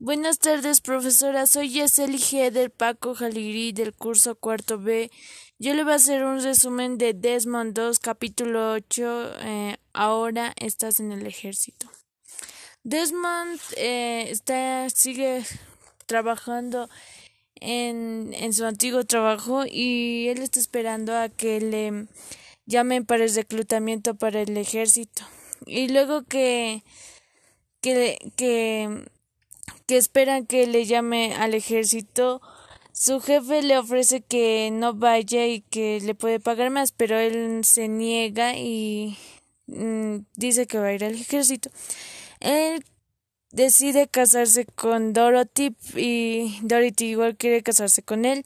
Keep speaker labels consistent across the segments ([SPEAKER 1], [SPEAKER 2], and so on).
[SPEAKER 1] Buenas tardes, profesora. Soy Yeseli Heder Paco Jaliri del curso cuarto B. Yo le voy a hacer un resumen de Desmond 2, capítulo 8. Eh, ahora estás en el ejército. Desmond eh, está, sigue trabajando en, en su antiguo trabajo y él está esperando a que le llamen para el reclutamiento para el ejército. Y luego que, que, que que esperan que le llame al ejército. Su jefe le ofrece que no vaya y que le puede pagar más, pero él se niega y mm, dice que va a ir al ejército. Él decide casarse con Dorothy y Dorothy igual quiere casarse con él,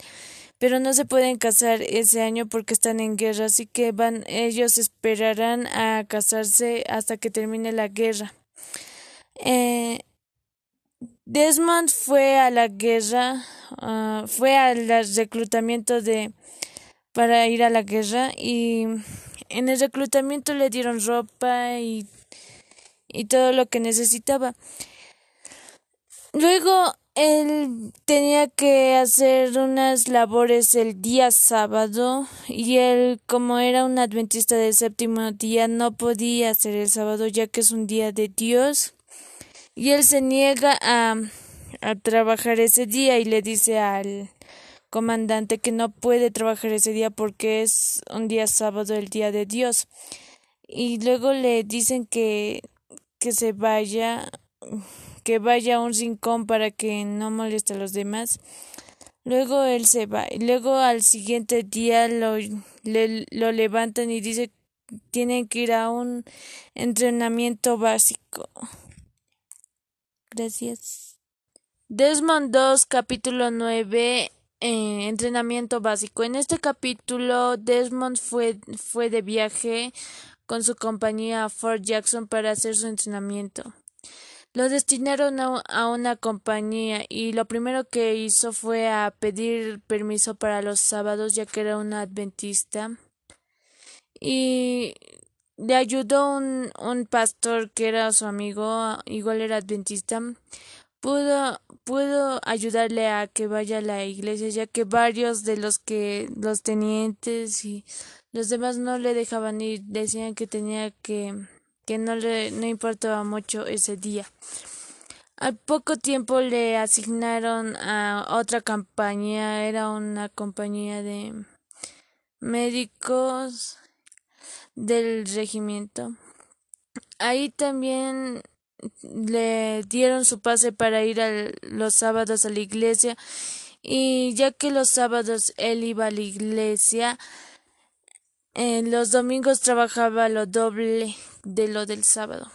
[SPEAKER 1] pero no se pueden casar ese año porque están en guerra, así que van ellos esperarán a casarse hasta que termine la guerra. Eh, Desmond fue a la guerra, uh, fue al reclutamiento de para ir a la guerra y en el reclutamiento le dieron ropa y, y todo lo que necesitaba. Luego él tenía que hacer unas labores el día sábado y él como era un adventista del séptimo día no podía hacer el sábado ya que es un día de Dios y él se niega a, a trabajar ese día y le dice al comandante que no puede trabajar ese día porque es un día sábado, el día de Dios. Y luego le dicen que, que se vaya, que vaya a un rincón para que no moleste a los demás. Luego él se va. Y luego al siguiente día lo, le, lo levantan y dice tienen que ir a un entrenamiento básico. Gracias. Desmond 2, capítulo 9. Eh, entrenamiento básico. En este capítulo, Desmond fue, fue de viaje con su compañía a Fort Jackson para hacer su entrenamiento. Lo destinaron a, a, una compañía y lo primero que hizo fue a pedir permiso para los sábados ya que era un adventista. Y le ayudó un, un pastor que era su amigo, igual era adventista, pudo, pudo ayudarle a que vaya a la iglesia, ya que varios de los que los tenientes y los demás no le dejaban ir, decían que tenía que, que no le no importaba mucho ese día. Al poco tiempo le asignaron a otra compañía, era una compañía de médicos del regimiento. Ahí también le dieron su pase para ir los sábados a la iglesia y ya que los sábados él iba a la iglesia, en los domingos trabajaba lo doble de lo del sábado.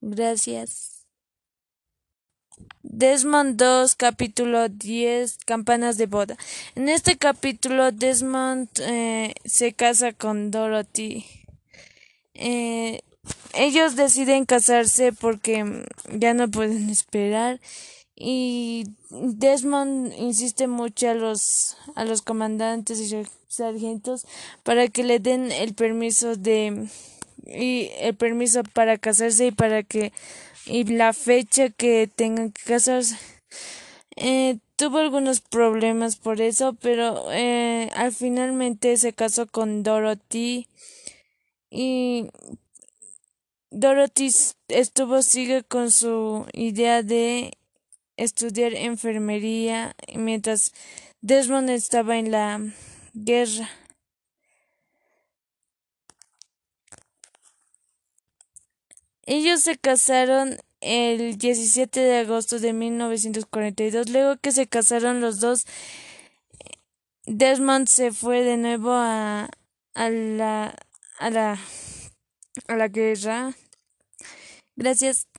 [SPEAKER 1] Gracias. Desmond 2, capítulo 10, campanas de boda. En este capítulo, Desmond eh, se casa con Dorothy. Eh, ellos deciden casarse porque ya no pueden esperar y Desmond insiste mucho a los a los comandantes y sargentos para que le den el permiso de y el permiso para casarse y para que y la fecha que tengan que casarse. Eh, tuvo algunos problemas por eso, pero eh, al finalmente se casó con Dorothy y Dorothy estuvo sigue con su idea de estudiar enfermería mientras Desmond estaba en la guerra. Ellos se casaron el 17 de agosto de 1942. Luego que se casaron los dos, Desmond se fue de nuevo a, a la a la a la guerra. Gracias.